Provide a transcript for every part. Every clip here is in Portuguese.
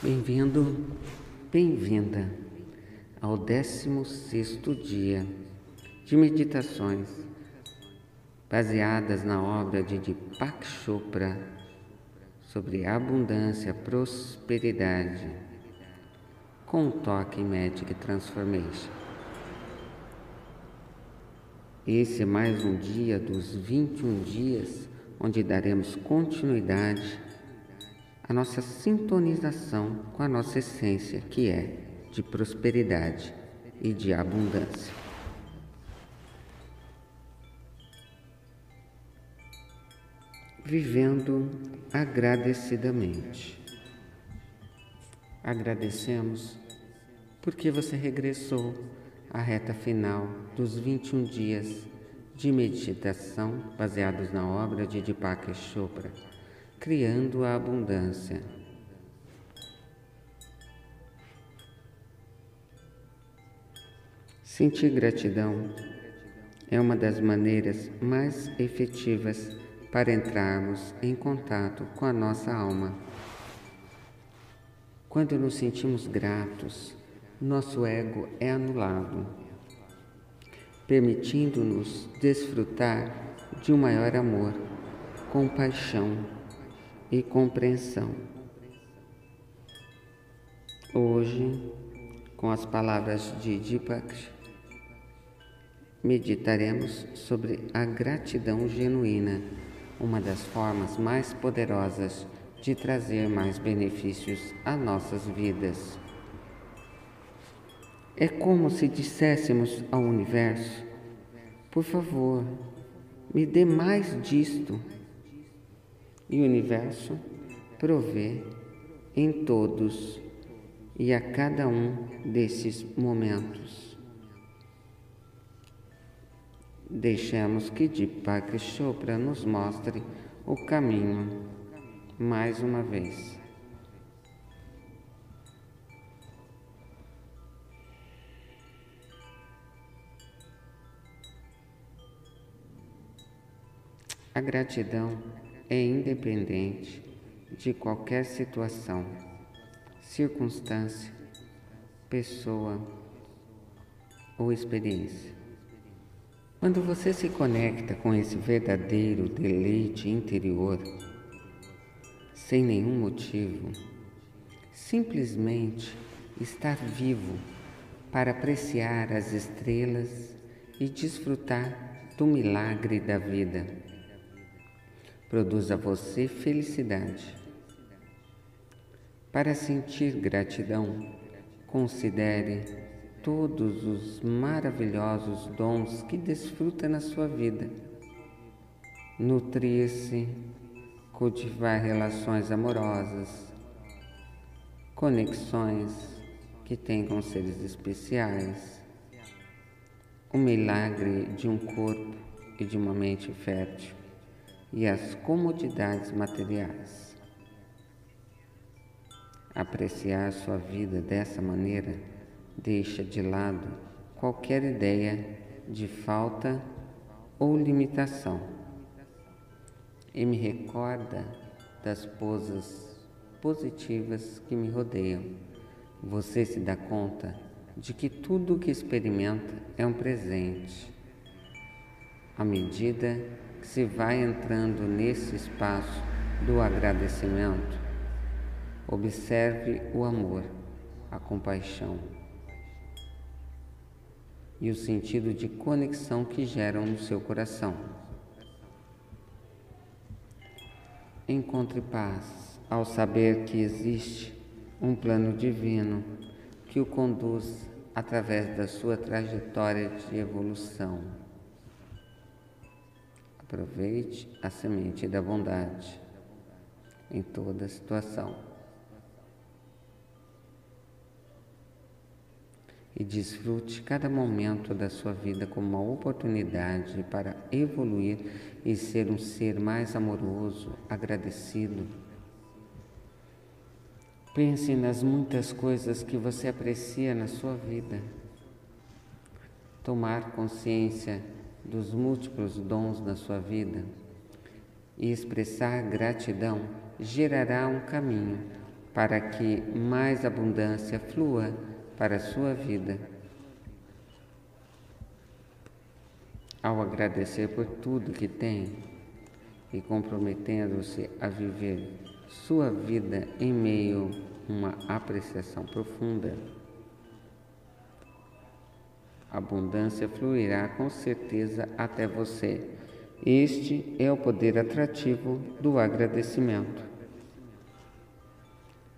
Bem-vindo, bem-vinda ao 16 dia de meditações baseadas na obra de Deepak Chopra sobre abundância, prosperidade, com toque Magic Transformation. Esse é mais um dia dos 21 dias onde daremos continuidade à nossa sintonização com a nossa essência, que é de prosperidade e de abundância. Vivendo agradecidamente. Agradecemos porque você regressou à reta final dos 21 dias de meditação baseados na obra de Deepak Chopra, Criando a Abundância. Sentir gratidão é uma das maneiras mais efetivas para entrarmos em contato com a nossa alma. Quando nos sentimos gratos, nosso ego é anulado permitindo-nos desfrutar de um maior amor, compaixão e compreensão. Hoje, com as palavras de Deepak, meditaremos sobre a gratidão genuína, uma das formas mais poderosas de trazer mais benefícios a nossas vidas. É como se disséssemos ao universo: por favor, me dê mais disto. E o universo provê em todos e a cada um desses momentos. Deixemos que Deepak Chopra nos mostre o caminho mais uma vez. A gratidão é independente de qualquer situação, circunstância, pessoa ou experiência. Quando você se conecta com esse verdadeiro deleite interior, sem nenhum motivo, simplesmente estar vivo para apreciar as estrelas e desfrutar do milagre da vida produz a você felicidade. Para sentir gratidão, considere todos os maravilhosos dons que desfruta na sua vida. Nutrir-se, cultivar relações amorosas, conexões que tem com seres especiais, o milagre de um corpo e de uma mente fértil e as comodidades materiais. Apreciar sua vida dessa maneira deixa de lado qualquer ideia de falta ou limitação e me recorda das poses positivas que me rodeiam. Você se dá conta de que tudo o que experimenta é um presente. À medida se vai entrando nesse espaço do agradecimento, observe o amor, a compaixão e o sentido de conexão que geram no seu coração. Encontre paz ao saber que existe um plano divino que o conduz através da sua trajetória de evolução. Aproveite a semente da bondade em toda situação. E desfrute cada momento da sua vida como uma oportunidade para evoluir e ser um ser mais amoroso, agradecido. Pense nas muitas coisas que você aprecia na sua vida. Tomar consciência dos múltiplos dons da sua vida e expressar gratidão gerará um caminho para que mais abundância flua para a sua vida. Ao agradecer por tudo que tem e comprometendo-se a viver sua vida em meio a uma apreciação profunda, abundância fluirá com certeza até você. Este é o poder atrativo do agradecimento.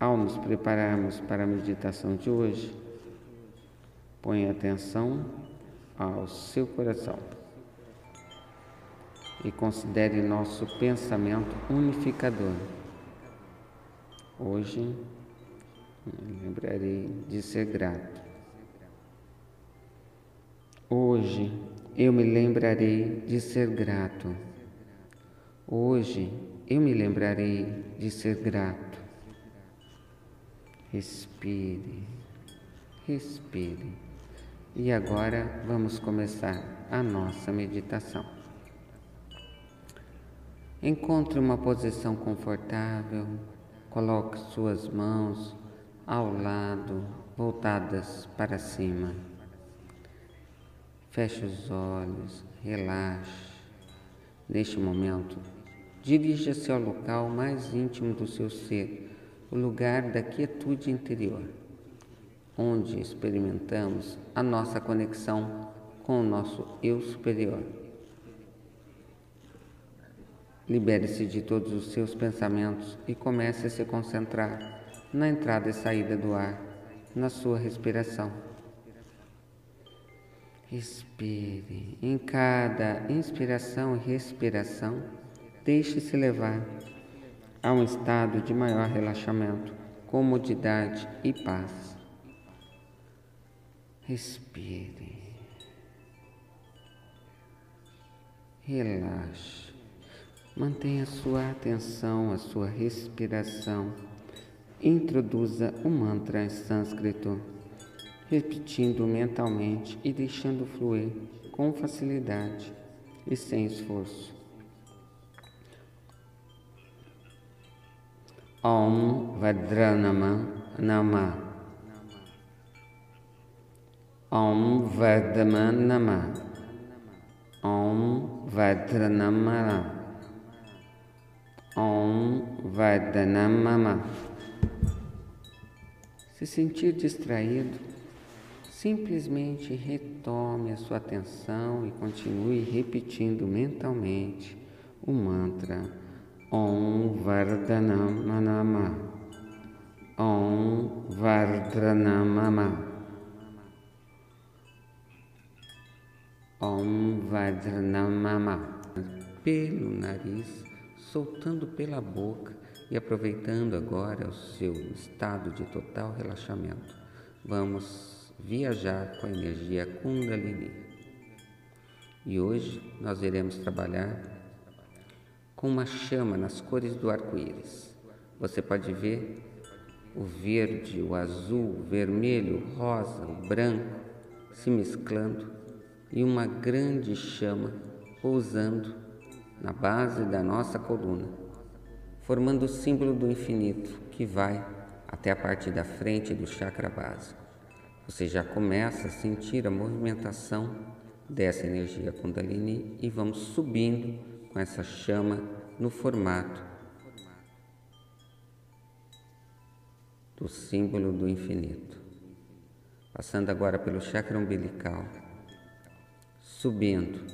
Ao nos prepararmos para a meditação de hoje, ponha atenção ao seu coração e considere nosso pensamento unificador. Hoje, lembrarei de ser grato. Hoje eu me lembrarei de ser grato. Hoje eu me lembrarei de ser grato. Respire, respire. E agora vamos começar a nossa meditação. Encontre uma posição confortável, coloque suas mãos ao lado, voltadas para cima. Feche os olhos, relaxe. Neste momento, dirija-se ao local mais íntimo do seu ser, o lugar da quietude interior, onde experimentamos a nossa conexão com o nosso eu superior. Libere-se de todos os seus pensamentos e comece a se concentrar na entrada e saída do ar, na sua respiração. Respire. Em cada inspiração e respiração, deixe-se levar a um estado de maior relaxamento, comodidade e paz. Respire. Relaxe. Mantenha sua atenção, a sua respiração. Introduza o mantra em sânscrito repetindo mentalmente e deixando fluir com facilidade e sem esforço. Om Vadranama Nama Om Vadama Nama Om Vadranama Om Vadanama Se sentir distraído, Simplesmente retome a sua atenção e continue repetindo mentalmente o mantra Om Vardhanamama. Om Vardhanamama. Om Vardhanamama. Pelo nariz, soltando pela boca e aproveitando agora o seu estado de total relaxamento. Vamos viajar com a energia Kundalini. E hoje nós iremos trabalhar com uma chama nas cores do arco-íris. Você pode ver o verde, o azul, o vermelho, o rosa, o branco se mesclando e uma grande chama pousando na base da nossa coluna, formando o símbolo do infinito que vai até a parte da frente do chakra básico. Você já começa a sentir a movimentação dessa energia Kundalini e vamos subindo com essa chama no formato do símbolo do infinito. Passando agora pelo chakra umbilical, subindo,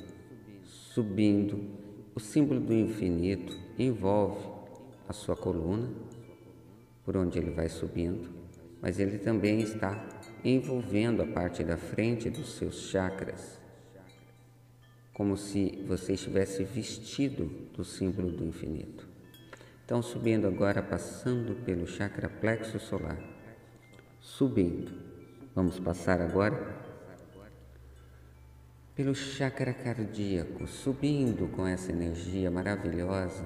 subindo, o símbolo do infinito envolve a sua coluna, por onde ele vai subindo, mas ele também está envolvendo a parte da frente dos seus chakras, como se você estivesse vestido do símbolo do infinito. Então, subindo agora, passando pelo chakra plexo solar, subindo. Vamos passar agora pelo chakra cardíaco, subindo com essa energia maravilhosa,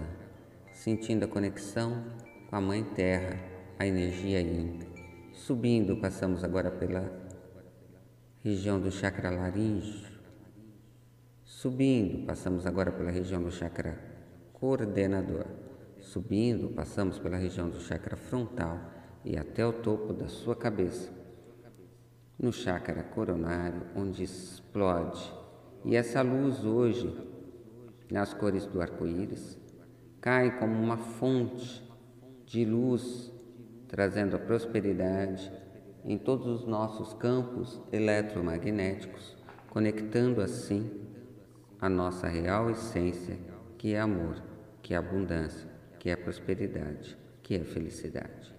sentindo a conexão com a Mãe Terra, a energia Yin. Subindo, passamos agora pela região do chakra laríngeo. Subindo, passamos agora pela região do chakra coordenador. Subindo, passamos pela região do chakra frontal e até o topo da sua cabeça, no chácara coronário, onde explode. E essa luz hoje, nas cores do arco-íris, cai como uma fonte de luz, trazendo a prosperidade em todos os nossos campos eletromagnéticos, conectando assim a nossa real essência, que é amor, que é abundância, que é prosperidade, que é felicidade.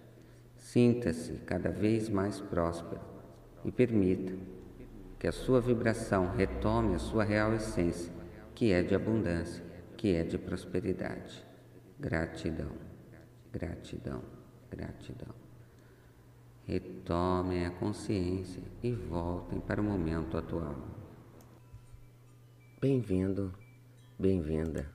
Sinta-se cada vez mais próspero e permita que a sua vibração retome a sua real essência, que é de abundância, que é de prosperidade. Gratidão, gratidão, gratidão. Retomem a consciência e voltem para o momento atual. Bem-vindo, bem-vinda